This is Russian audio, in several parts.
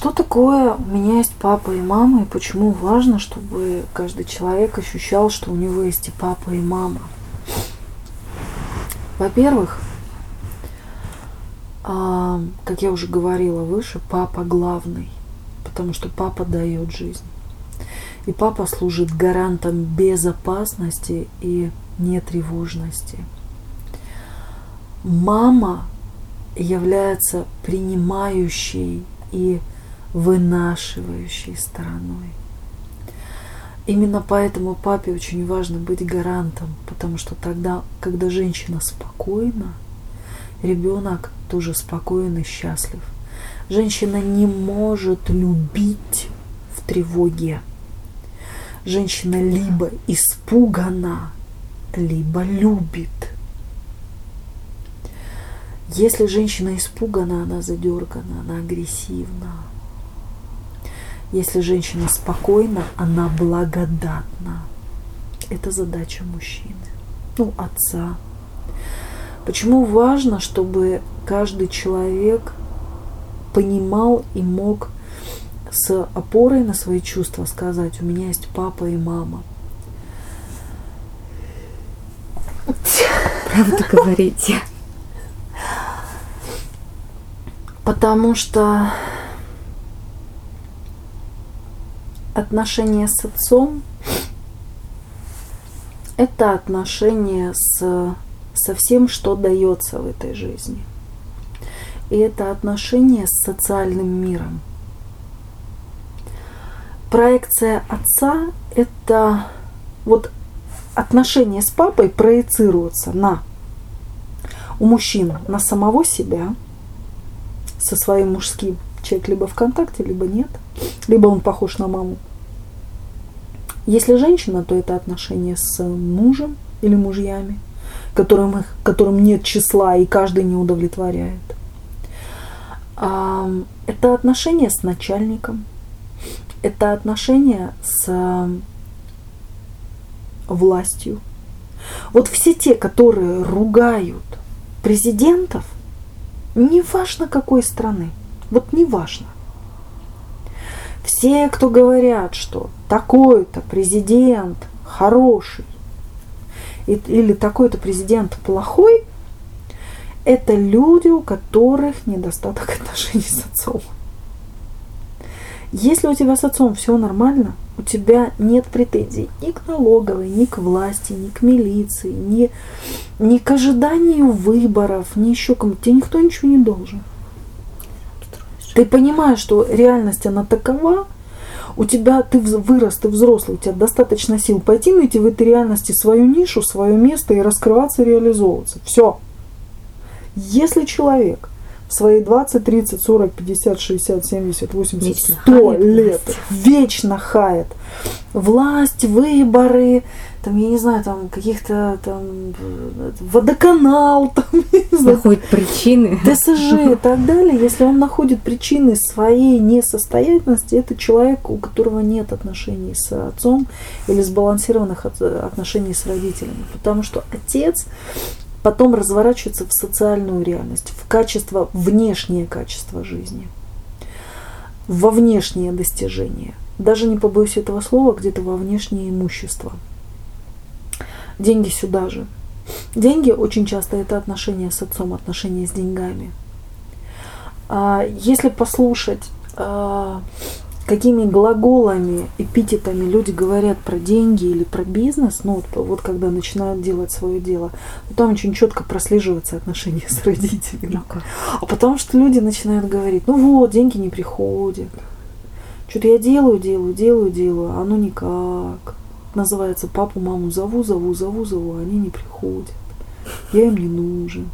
Что такое у меня есть папа и мама, и почему важно, чтобы каждый человек ощущал, что у него есть и папа, и мама? Во-первых, а, как я уже говорила выше, папа главный, потому что папа дает жизнь. И папа служит гарантом безопасности и нетревожности. Мама является принимающей и вынашивающей стороной. Именно поэтому папе очень важно быть гарантом, потому что тогда, когда женщина спокойна, ребенок тоже спокоен и счастлив. Женщина не может любить в тревоге. Женщина либо испугана, либо любит. Если женщина испугана, она задергана, она агрессивна. Если женщина спокойна, она благодатна. Это задача мужчины, ну, отца. Почему важно, чтобы каждый человек понимал и мог с опорой на свои чувства сказать, у меня есть папа и мама. Правду говорите. Потому что отношения с отцом – это отношения с, со всем, что дается в этой жизни. И это отношения с социальным миром. Проекция отца – это вот отношения с папой проецируются на у мужчин на самого себя – со своим мужским. Человек либо в контакте, либо нет. Либо он похож на маму. Если женщина, то это отношения с мужем или мужьями, которым, их, которым нет числа и каждый не удовлетворяет. Это отношения с начальником, это отношения с властью. Вот все те, которые ругают президентов – не важно какой страны, вот не важно. Все, кто говорят, что такой-то президент хороший или такой-то президент плохой, это люди, у которых недостаток отношений с отцом. Если у тебя с отцом все нормально, у тебя нет претензий ни к налоговой, ни к власти, ни к милиции, ни, ни к ожиданию выборов, ни еще кому-то. Тебе никто ничего не должен. Ты понимаешь, что реальность она такова, у тебя ты вырос, ты взрослый, у тебя достаточно сил пойти найти в этой реальности свою нишу, свое место и раскрываться, реализовываться. Все. Если человек свои 20, 30, 40, 50, 60, 70, 80, вечно 100 лет власть. вечно хает власть, выборы, там, я не знаю, там, каких-то там водоканал, там, не знаю, находит причины. ДСЖ и так далее. Если он находит причины своей несостоятельности, это человек, у которого нет отношений с отцом или сбалансированных отношений с родителями. Потому что отец потом разворачивается в социальную реальность, в качество, внешнее качество жизни, во внешнее достижение. Даже не побоюсь этого слова, где-то во внешнее имущество. Деньги сюда же. Деньги очень часто это отношения с отцом, отношения с деньгами. А, если послушать а, какими глаголами, эпитетами люди говорят про деньги или про бизнес, ну вот, вот когда начинают делать свое дело, то там очень четко прослеживается отношение с родителями. Ну а потому что люди начинают говорить, ну вот, деньги не приходят. Что-то я делаю, делаю, делаю, делаю, а оно никак. Называется, папу, маму зову, зову, зову, зову, а они не приходят. Я им не нужен.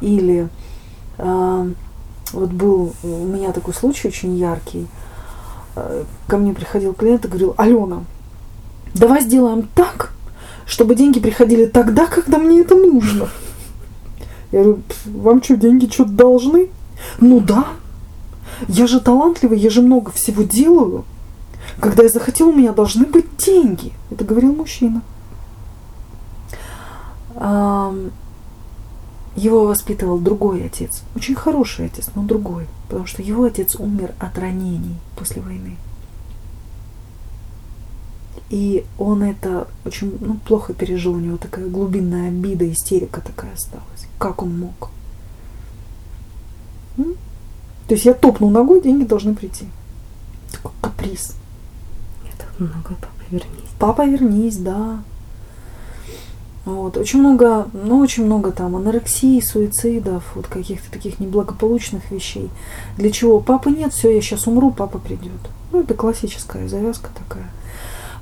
Или а, вот был у меня такой случай очень яркий – Э, ко мне приходил клиент и говорил, Алена, давай сделаем так, чтобы деньги приходили тогда, когда мне это нужно. Я говорю, вам что, деньги что-то должны? Ну да. Я же талантливый, я же много всего делаю. Когда я захотел, у меня должны быть деньги. Это говорил мужчина. Его воспитывал другой отец, очень хороший отец, но другой, потому что его отец умер от ранений после войны. И он это очень ну, плохо пережил, у него такая глубинная обида, истерика такая осталась. Как он мог? М? То есть я топнул ногой, деньги должны прийти. Такой каприз. Я топнул ногой, папа, вернись. Папа, вернись, да. Вот. Очень много, ну, очень много там анорексии, суицидов, вот каких-то таких неблагополучных вещей. Для чего? Папы нет, все, я сейчас умру, папа придет. Ну, это классическая завязка такая.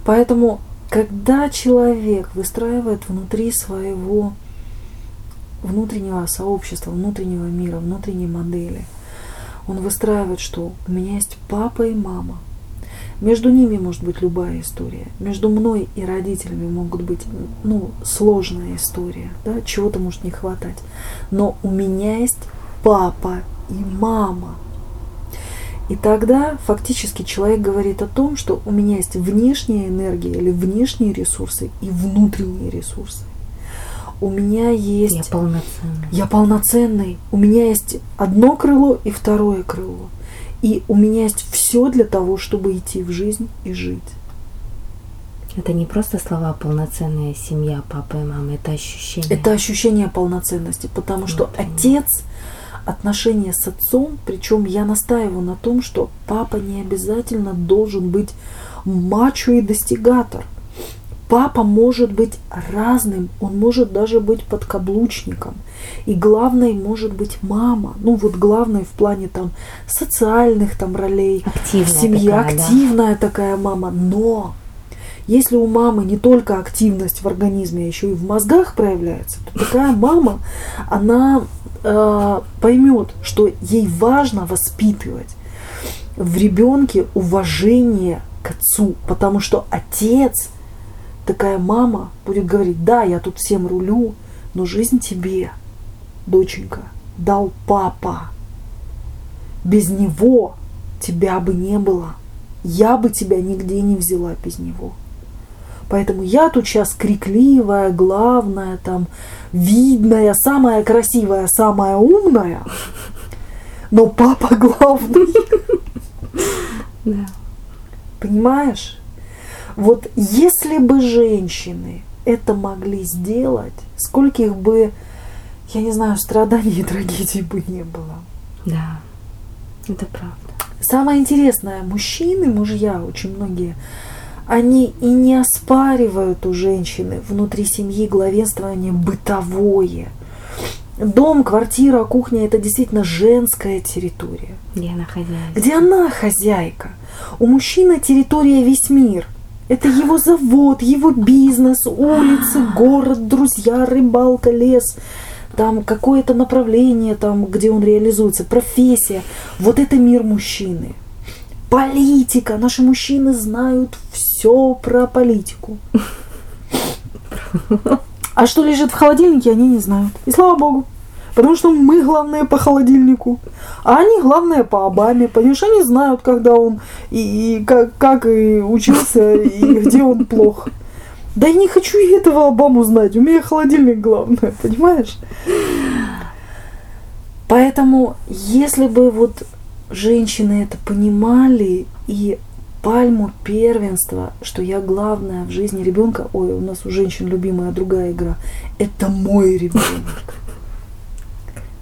Поэтому, когда человек выстраивает внутри своего внутреннего сообщества, внутреннего мира, внутренней модели, он выстраивает, что у меня есть папа и мама. Между ними может быть любая история. Между мной и родителями могут быть ну, сложная история, да, чего-то может не хватать. Но у меня есть папа и мама. И тогда фактически человек говорит о том, что у меня есть внешняя энергия или внешние ресурсы и внутренние ресурсы. У меня есть... Я полноценный. Я полноценный. У меня есть одно крыло и второе крыло. И у меня есть все для того, чтобы идти в жизнь и жить. Это не просто слова полноценная семья, папа и мама, это ощущение. Это ощущение полноценности, потому что Внутреннее. отец, отношения с отцом, причем я настаиваю на том, что папа не обязательно должен быть мачо и достигатор. Папа может быть разным, он может даже быть подкаблучником. И главной может быть мама. Ну вот главной в плане там социальных там ролей. Активная Семья такая, да. активная такая мама. Но если у мамы не только активность в организме, а еще и в мозгах проявляется, то такая мама, она э, поймет, что ей важно воспитывать в ребенке уважение к отцу, потому что отец, такая мама будет говорить, да, я тут всем рулю, но жизнь тебе, доченька, дал папа. Без него тебя бы не было. Я бы тебя нигде не взяла без него. Поэтому я тут сейчас крикливая, главная, там, видная, самая красивая, самая умная. Но папа главный. Да. Понимаешь? Вот если бы женщины это могли сделать, скольких бы, я не знаю, страданий и трагедий бы не было. Да. Это правда. Самое интересное, мужчины, мужья, очень многие, они и не оспаривают у женщины внутри семьи главенствование бытовое. Дом, квартира, кухня – это действительно женская территория. Где она хозяйка? Где она хозяйка? У мужчины территория весь мир. Это его завод, его бизнес, улицы, город, друзья, рыбалка, лес, там какое-то направление, там, где он реализуется, профессия. Вот это мир мужчины. Политика. Наши мужчины знают все про политику. А что лежит в холодильнике, они не знают. И слава богу. Потому что мы главные по холодильнику, а они главные по Обаме. Понимаешь, они знают, когда он и, и как, как и учился, и где он плох. Да я не хочу и этого Обаму знать. У меня холодильник главное, понимаешь? Поэтому, если бы вот женщины это понимали и пальму первенства, что я главная в жизни ребенка, ой, у нас у женщин любимая другая игра, это мой ребенок.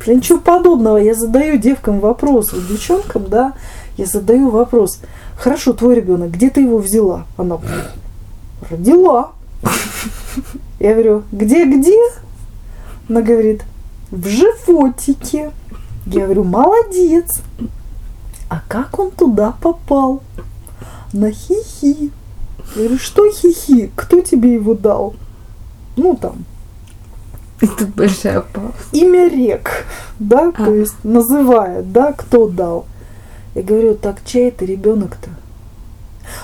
Да ничего подобного, я задаю девкам вопрос, девчонкам, да, я задаю вопрос, хорошо, твой ребенок, где ты его взяла? Она родила. Я говорю, где-где? Она говорит, в животике. Я говорю, молодец. А как он туда попал? На хихи. Я говорю, что хихи? Кто тебе его дал? Ну там, И тут большая пауза. имя рек, да, А. то есть называет, да, кто дал. Я говорю, так чей это ребенок-то?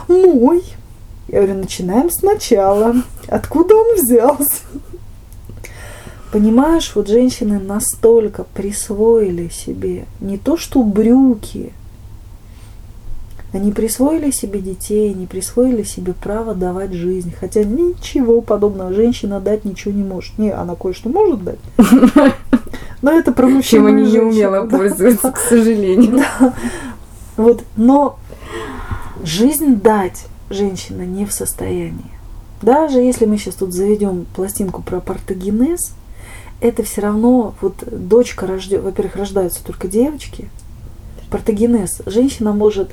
Мой. Я говорю, начинаем сначала. Откуда он взялся? Понимаешь, вот женщины настолько присвоили себе не то что брюки, они присвоили себе детей, они присвоили себе право давать жизнь. Хотя ничего подобного женщина дать ничего не может. Не, она кое-что может дать. Но это про мужчину Чем они не да. пользуются, к сожалению. Вот, но жизнь дать женщина не в состоянии. Даже если мы сейчас тут заведем пластинку про партогенез, это все равно вот дочка рождет, во-первых, рождаются только девочки. Партогенез. Женщина может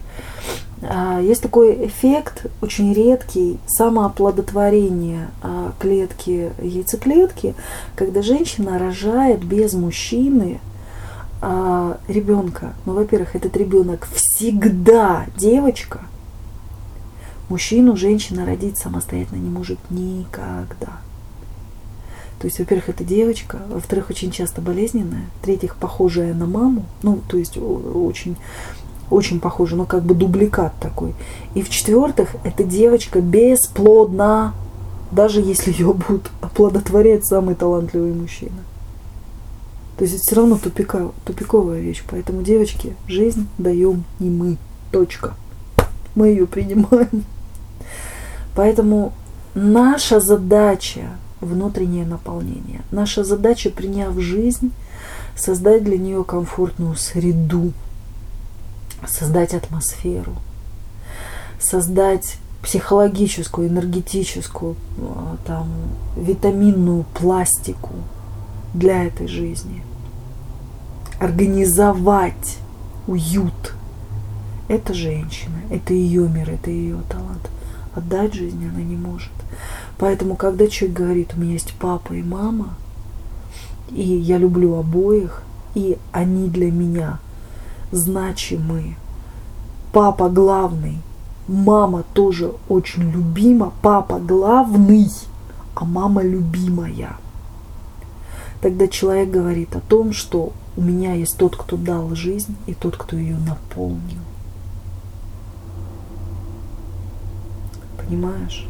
а, есть такой эффект, очень редкий, самооплодотворение а, клетки, яйцеклетки, когда женщина рожает без мужчины а, ребенка. Ну, во-первых, этот ребенок всегда девочка. Мужчину женщина родить самостоятельно не может никогда. То есть, во-первых, это девочка, во-вторых, очень часто болезненная, в-третьих, похожая на маму, ну, то есть очень очень похоже, но как бы дубликат такой. И в-четвертых, эта девочка бесплодна, даже если ее будут оплодотворять самый талантливый мужчина. То есть это все равно тупика, тупиковая вещь. Поэтому, девочки, жизнь даем не мы. Точка. Мы ее принимаем. Поэтому наша задача внутреннее наполнение. Наша задача, приняв жизнь, создать для нее комфортную среду, создать атмосферу, создать психологическую, энергетическую, а, там, витаминную пластику для этой жизни, организовать уют. Это женщина, это ее мир, это ее талант. Отдать жизнь она не может. Поэтому, когда человек говорит, у меня есть папа и мама, и я люблю обоих, и они для меня значимы. Папа главный, мама тоже очень любима, папа главный, а мама любимая. Тогда человек говорит о том, что у меня есть тот, кто дал жизнь, и тот, кто ее наполнил. Понимаешь?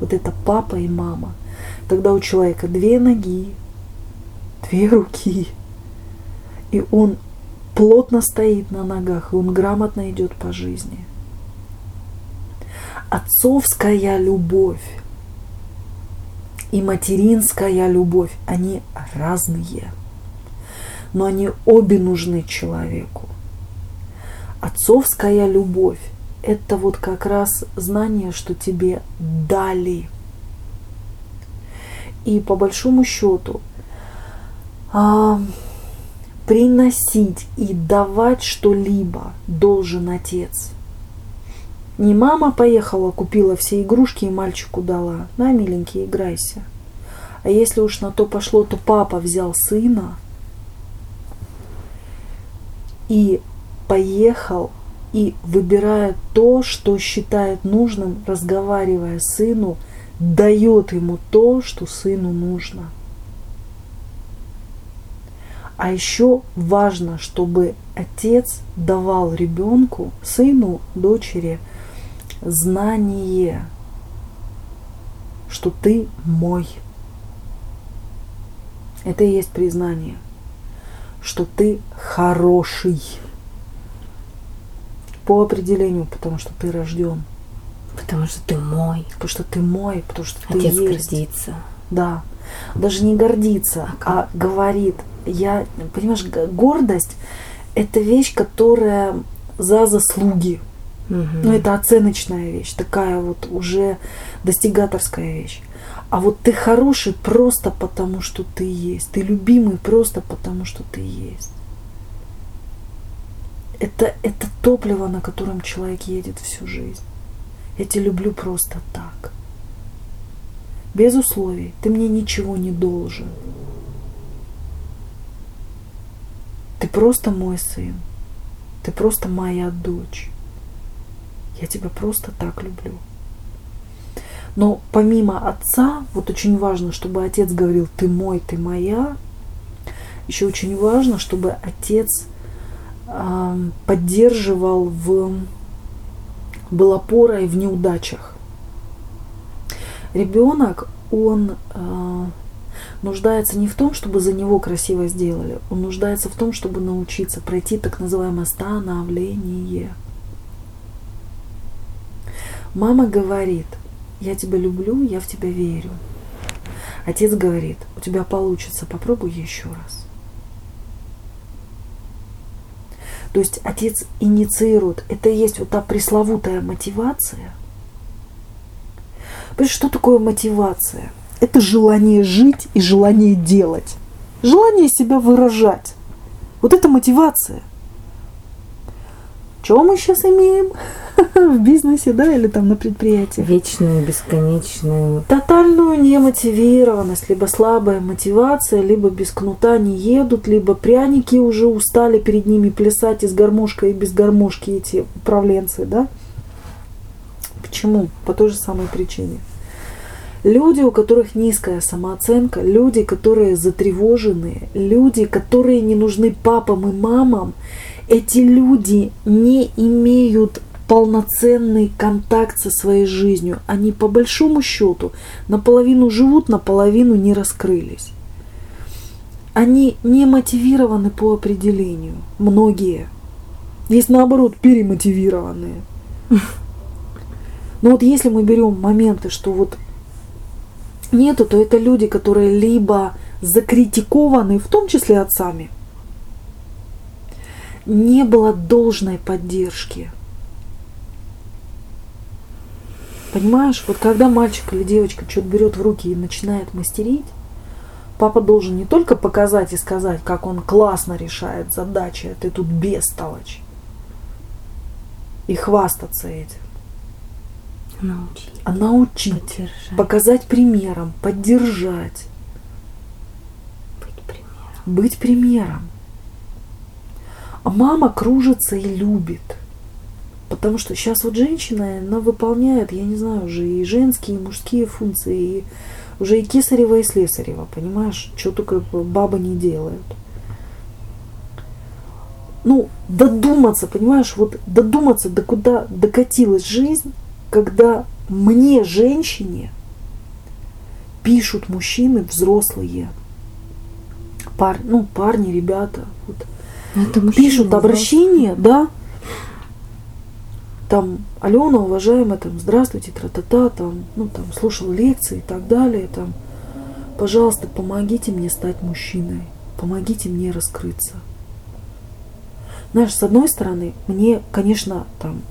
Вот это папа и мама. Тогда у человека две ноги, две руки, и он плотно стоит на ногах, и он грамотно идет по жизни. Отцовская любовь и материнская любовь, они разные, но они обе нужны человеку. Отцовская любовь – это вот как раз знание, что тебе дали. И по большому счету а, приносить и давать что-либо должен отец. Не мама поехала, купила все игрушки и мальчику дала. На, миленький, играйся. А если уж на то пошло, то папа взял сына и поехал и выбирая то, что считает нужным, разговаривая сыну, дает ему то, что сыну нужно. А еще важно, чтобы отец давал ребенку, сыну, дочери, знание, что ты мой. Это и есть признание, что ты хороший по определению, потому что ты рожден, Потому что ты мой. потому что ты мой, потому что ты Отец есть. гордится. Да. Даже не гордится, а говорит. Я, понимаешь, гордость – это вещь, которая за заслуги. Мгм. Ну, это оценочная вещь, такая вот уже достигаторская вещь. А вот ты хороший просто потому, что ты есть. Ты любимый просто потому, что ты есть. Это, это топливо, на котором человек едет всю жизнь. Я тебя люблю просто так. Без условий. Ты мне ничего не должен. Ты просто мой сын. Ты просто моя дочь. Я тебя просто так люблю. Но помимо отца, вот очень важно, чтобы отец говорил, ты мой, ты моя. Еще очень важно, чтобы отец поддерживал в был опорой в неудачах. Ребенок, он а, нуждается не в том, чтобы за него красиво сделали, он нуждается в том, чтобы научиться пройти так называемое становление. Мама говорит, я тебя люблю, я в тебя верю. Отец говорит, у тебя получится, попробуй еще раз. То есть отец инициирует. Это и есть вот та пресловутая мотивация. Понимаешь, что такое мотивация? Это желание жить и желание делать. Желание себя выражать. Вот это мотивация. Что мы сейчас имеем в бизнесе, да, или там на предприятии? Вечную, бесконечную. Тотальную немотивированность, либо слабая мотивация, либо без кнута не едут, либо пряники уже устали перед ними плясать из гармошка и без гармошки эти управленцы, да? Почему? По той же самой причине. Люди, у которых низкая самооценка, люди, которые затревоженные, люди, которые не нужны папам и мамам, эти люди не имеют полноценный контакт со своей жизнью. Они по большому счету наполовину живут, наполовину не раскрылись. Они не мотивированы по определению. Многие. Есть наоборот перемотивированные. Но вот если мы берем моменты, что вот нету, то это люди, которые либо закритикованы, в том числе отцами, не было должной поддержки. Понимаешь, вот когда мальчик или девочка что-то берет в руки и начинает мастерить, папа должен не только показать и сказать, как он классно решает задачи, а ты тут бестолочь, и хвастаться этим. Научить. А научить, Поддержать. показать примером, поддержать, Быть примером. быть примером. А мама кружится и любит. Потому что сейчас вот женщина, она выполняет, я не знаю, уже и женские, и мужские функции, и уже и кесарева, и слесарева, понимаешь? Что только баба не делает. Ну, додуматься, понимаешь, вот додуматься, до куда докатилась жизнь, когда мне, женщине, пишут мужчины взрослые, пар, ну, парни, ребята, вот, это пишут обращение, да, там, Алена, уважаемая, там, здравствуйте, тра-та-та, там, ну, там, слушал лекции и так далее, там, пожалуйста, помогите мне стать мужчиной, помогите мне раскрыться. Знаешь, с одной стороны, мне, конечно, там,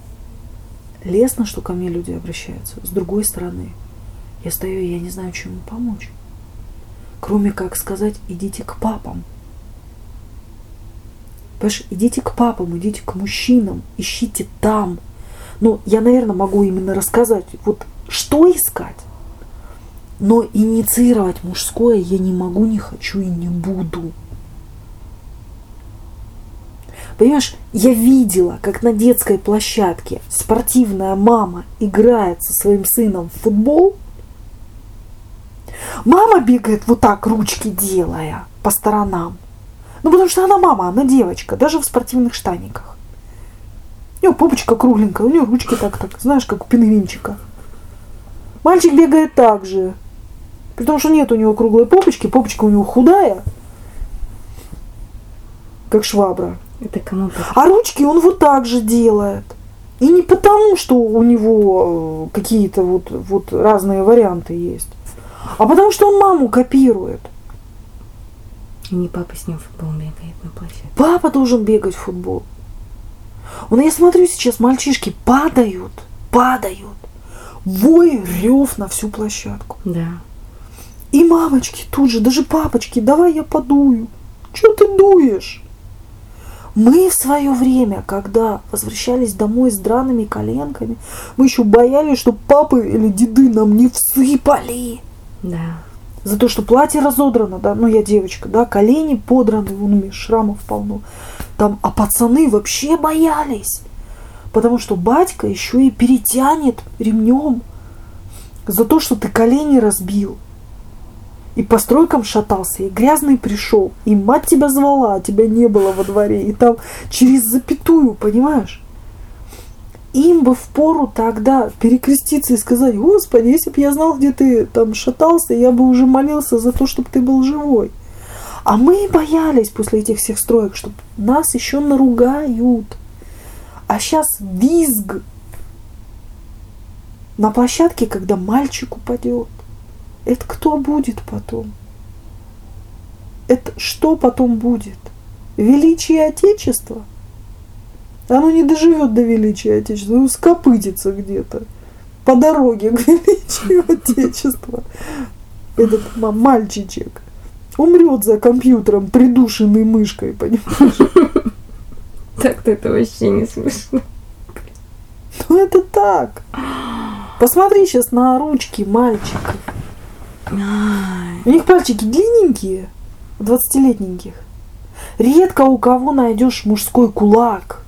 лестно, что ко мне люди обращаются, с другой стороны, я стою, и я не знаю, чем им помочь. Кроме как сказать, идите к папам. Понимаешь, идите к папам, идите к мужчинам, ищите там. Ну, я, наверное, могу именно рассказать, вот что искать. Но инициировать мужское я не могу, не хочу и не буду. Понимаешь, я видела, как на детской площадке спортивная мама играет со своим сыном в футбол. Мама бегает вот так, ручки делая по сторонам. Ну, потому что она мама, она девочка, даже в спортивных штаниках. У нее попочка кругленькая, у нее ручки так, так, знаешь, как у пингвинчика. Мальчик бегает так же. При том, что нет у него круглой попочки, попочка у него худая, как швабра. Это кому А ручки он вот так же делает. И не потому, что у него э, какие-то вот, вот разные варианты есть, а потому что он маму копирует. И не папа с ним в футбол бегает на площадке. Папа должен бегать в футбол. Вот я смотрю сейчас, мальчишки падают, падают. Вой, рев на всю площадку. Да. И мамочки тут же, даже папочки, давай я подую. Чего ты дуешь? Мы в свое время, когда возвращались домой с драными коленками, мы еще боялись, что папы или деды нам не всыпали. Да. За то, что платье разодрано, да, ну я девочка, да, колени подраны, вон у меня шрамов полно. Там, а пацаны вообще боялись. Потому что батька еще и перетянет ремнем за то, что ты колени разбил. И по стройкам шатался, и грязный пришел, и мать тебя звала, а тебя не было во дворе, и там через запятую, понимаешь? Им бы впору тогда перекреститься и сказать, Господи, если бы я знал, где ты там шатался, я бы уже молился за то, чтобы ты был живой. А мы боялись после этих всех строек, что нас еще наругают. А сейчас визг на площадке, когда мальчик упадет. Это кто будет потом? Это что потом будет? Величие Отечества? Оно не доживет до величия Отечества, оно скопытится где-то по дороге к величию Отечества. Этот мальчичек умрет за компьютером, придушенный мышкой, понимаешь? Так-то это вообще не смешно. Ну это так. Посмотри сейчас на ручки мальчиков. У них пальчики длинненькие, 20-летненьких. Редко у кого найдешь мужской кулак.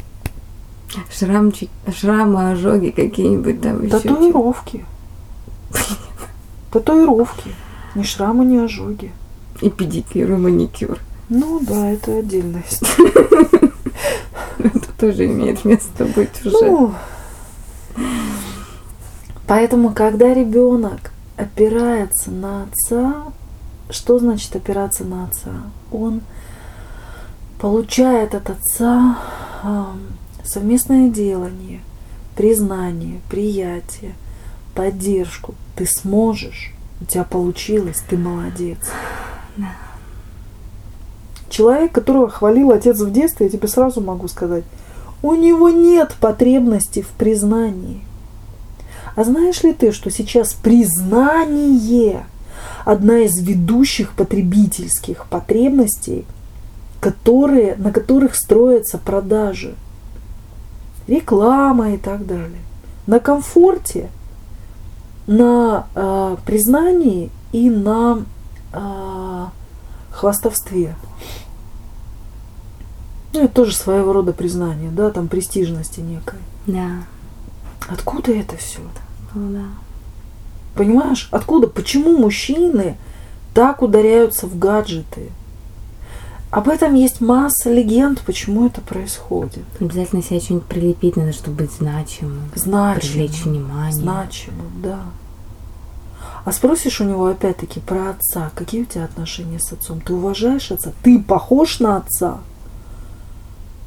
Шрамчик, шрамы, ожоги какие-нибудь там еще. Татуировки. Татуировки. Ни шрамы, ни ожоги. И педикюр, и маникюр. Ну да, это отдельная история. Это тоже имеет место быть уже. Ну, поэтому, когда ребенок опирается на отца, что значит опираться на отца? Он получает от отца совместное делание, признание, приятие, поддержку. Ты сможешь, у тебя получилось, ты молодец. Человек, которого хвалил отец в детстве, я тебе сразу могу сказать, у него нет потребности в признании. А знаешь ли ты, что сейчас признание одна из ведущих потребительских потребностей, которые, на которых строятся продажи, реклама и так далее. На комфорте, на э, признании и на э, хвастовстве. Ну, это тоже своего рода признание, да, там престижности некой. Да. Откуда это все? Ну да. Понимаешь, откуда, почему мужчины так ударяются в гаджеты? Об этом есть масса легенд, почему это происходит. Обязательно себе что-нибудь прилепить надо, чтобы быть значимым. Значимым. Привлечь внимание. Значимым, да. А спросишь у него опять-таки про отца. Какие у тебя отношения с отцом? Ты уважаешь отца? Ты похож на отца?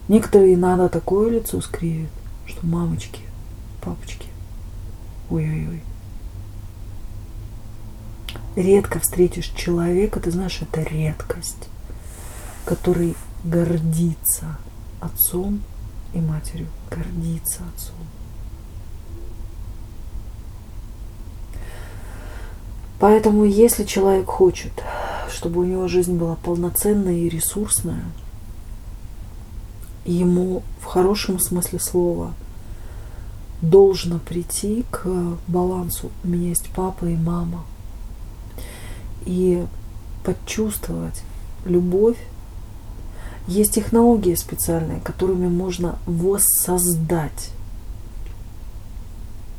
Некоторые надо такое лицо скривят, что мамочки, папочки. Ой-ой-ой. Редко встретишь человека, ты знаешь, это редкость, который гордится отцом и матерью, гордится отцом. Поэтому, если человек хочет, чтобы у него жизнь была полноценная и ресурсная, ему в хорошем смысле слова должно прийти к балансу. У меня есть папа и мама. И почувствовать любовь. Есть технологии специальные, которыми можно воссоздать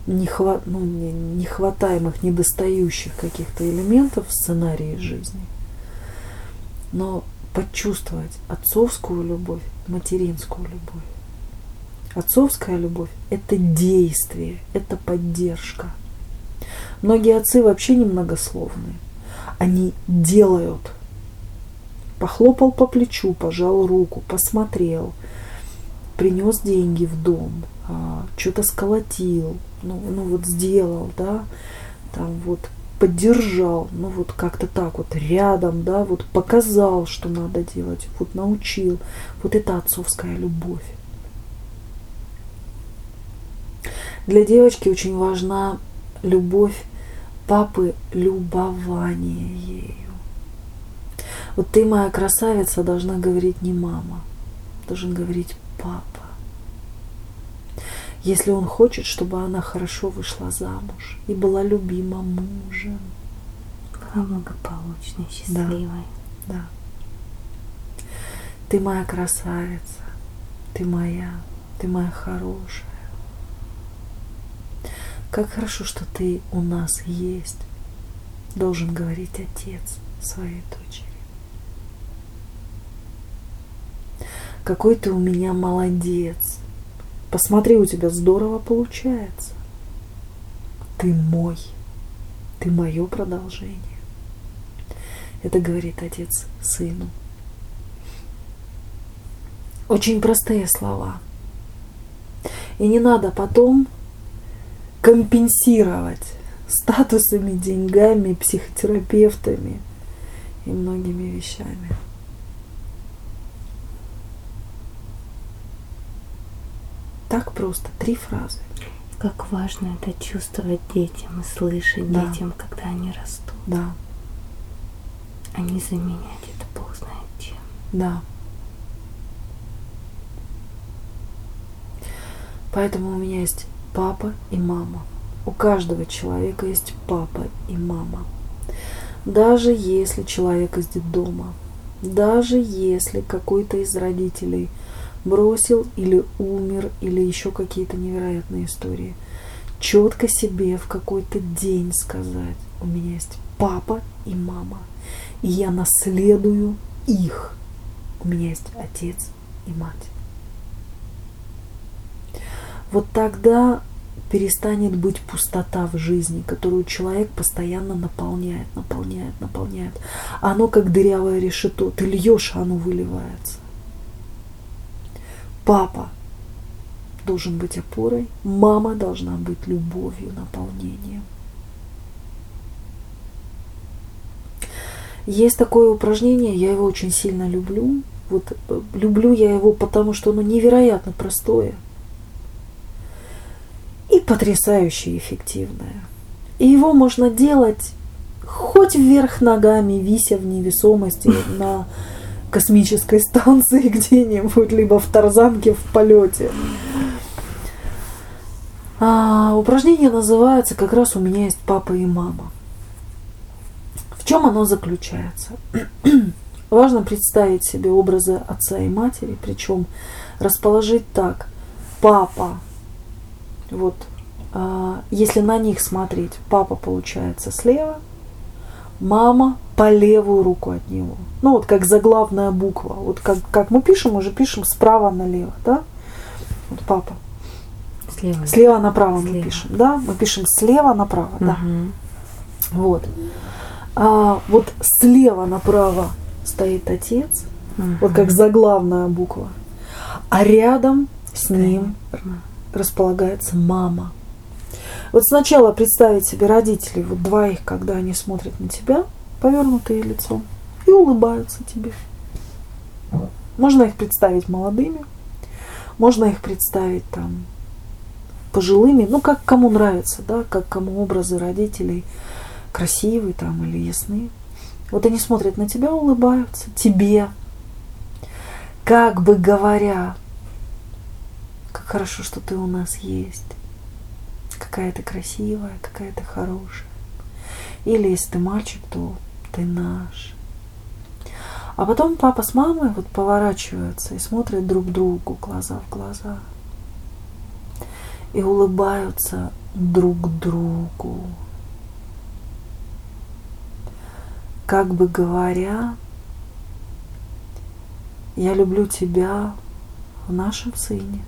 нехва... ну, нехватаемых, недостающих каких-то элементов в сценарии жизни. Но почувствовать отцовскую любовь, материнскую любовь. Отцовская любовь – это действие, это поддержка. Многие отцы вообще немногословные. Они делают. Похлопал по плечу, пожал руку, посмотрел, принес деньги в дом, а, что-то сколотил, ну, ну вот сделал, да, там вот поддержал, ну вот как-то так вот рядом, да, вот показал, что надо делать, вот научил. Вот это отцовская любовь. Для девочки очень важна любовь папы, любование ею. Вот ты, моя красавица, должна говорить не мама, должен говорить папа если он хочет, чтобы она хорошо вышла замуж и была любима мужем. Была благополучной, счастливой. Да, да. Ты моя красавица, ты моя, ты моя хорошая. Как хорошо, что ты у нас есть, должен говорить отец своей дочери. Какой ты у меня молодец, Посмотри, у тебя здорово получается. Ты мой. Ты мое продолжение. Это говорит отец сыну. Очень простые слова. И не надо потом компенсировать статусами, деньгами, психотерапевтами и многими вещами. Так просто, три фразы. Как важно это чувствовать детям и слышать Да. детям, когда они растут. Да, А не заменять это бог знает чем. да. Поэтому у меня есть папа и мама. У каждого человека есть папа и мама. Даже если человек из детдома, даже если какой-то из родителей бросил или умер, или еще какие-то невероятные истории, четко себе в какой-то день сказать, у меня есть папа и мама, и я наследую их. У меня есть отец и мать. Вот тогда перестанет быть пустота в жизни, которую человек постоянно наполняет, наполняет, наполняет. Оно как дырявое решето. Ты льешь, а оно выливается. Папа должен быть опорой, мама должна быть любовью, наполнением. Есть такое упражнение, я его очень сильно люблю. Вот э, люблю я его, потому что оно невероятно простое и потрясающе эффективное. И его можно делать хоть вверх ногами, вися в невесомости на космической станции где-нибудь, либо в тарзанке в полете. А, упражнение называется как раз «У меня есть папа и мама». В чем оно заключается? Важно представить себе образы отца и матери, причем расположить так. Папа, вот, а, если на них смотреть, папа получается слева, мама по левую руку от него. Ну вот как заглавная буква. Вот как, как мы пишем, мы же пишем справа налево, да? Вот папа. Слева. Слева направо мы Слева. пишем, да? Мы пишем слева направо, да. Мгм. Вот. А, вот слева направо стоит отец, вот как заглавная буква. А рядом с ним располагается мама. Вот сначала представить себе родителей, вот двоих, когда они смотрят на тебя, повернутые лицом, и улыбаются тебе. Можно их представить молодыми, можно их представить там пожилыми, ну как кому нравится, да, как кому образы родителей красивые там или ясны. Вот они смотрят на тебя, улыбаются тебе, как бы говоря, как хорошо, что ты у нас есть. Какая ты красивая, какая ты хорошая. Или если ты мальчик, то ты наш. А потом папа с мамой вот поворачиваются и смотрят друг другу глаза в глаза. И улыбаются друг другу. Как бы говоря, я люблю тебя в нашем сыне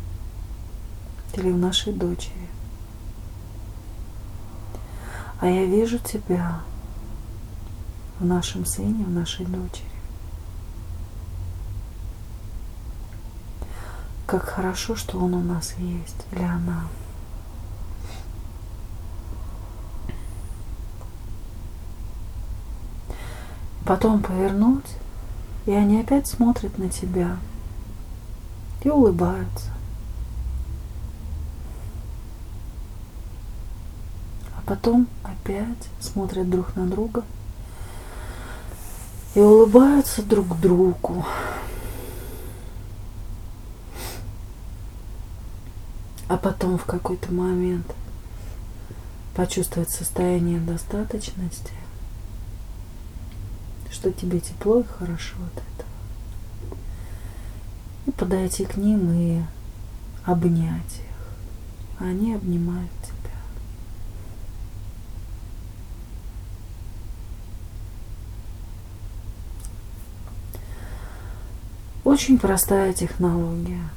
или в нашей дочери. А я вижу тебя в нашем сыне, в нашей дочери. Как хорошо, что он у нас есть, или она. Потом повернуть, и они опять смотрят на тебя и улыбаются. А потом опять смотрят друг на друга и улыбаются друг другу. А потом в какой-то момент почувствовать состояние достаточности, что тебе тепло и хорошо от этого. И подойти к ним и обнять их. Они обнимают тебя. Очень простая технология,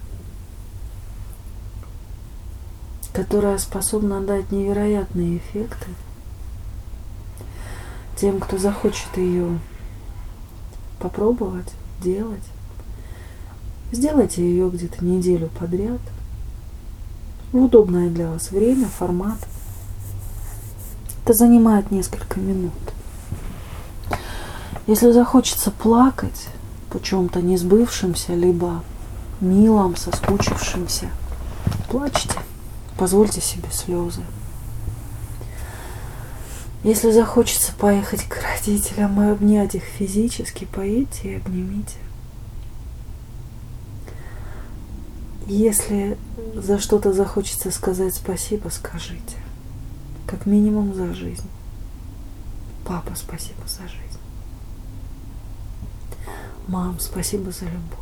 которая способна дать невероятные эффекты тем, кто захочет ее попробовать, делать. Сделайте ее где-то неделю подряд в удобное для вас время, формат. Это занимает несколько минут. Если захочется плакать по чем-то несбывшимся, либо милом, соскучившимся, Плачьте, позвольте себе слезы. Если захочется поехать к родителям и обнять их физически, поедьте и обнимите. Если за что-то захочется сказать спасибо, скажите. Как минимум за жизнь. Папа, спасибо за жизнь. Мам, спасибо за любовь.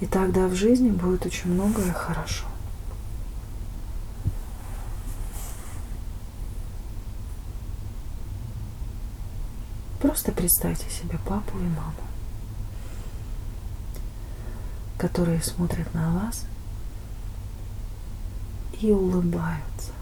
И тогда в жизни будет очень многое хорошо. Просто представьте себе папу и маму, которые смотрят на вас и улыбаются.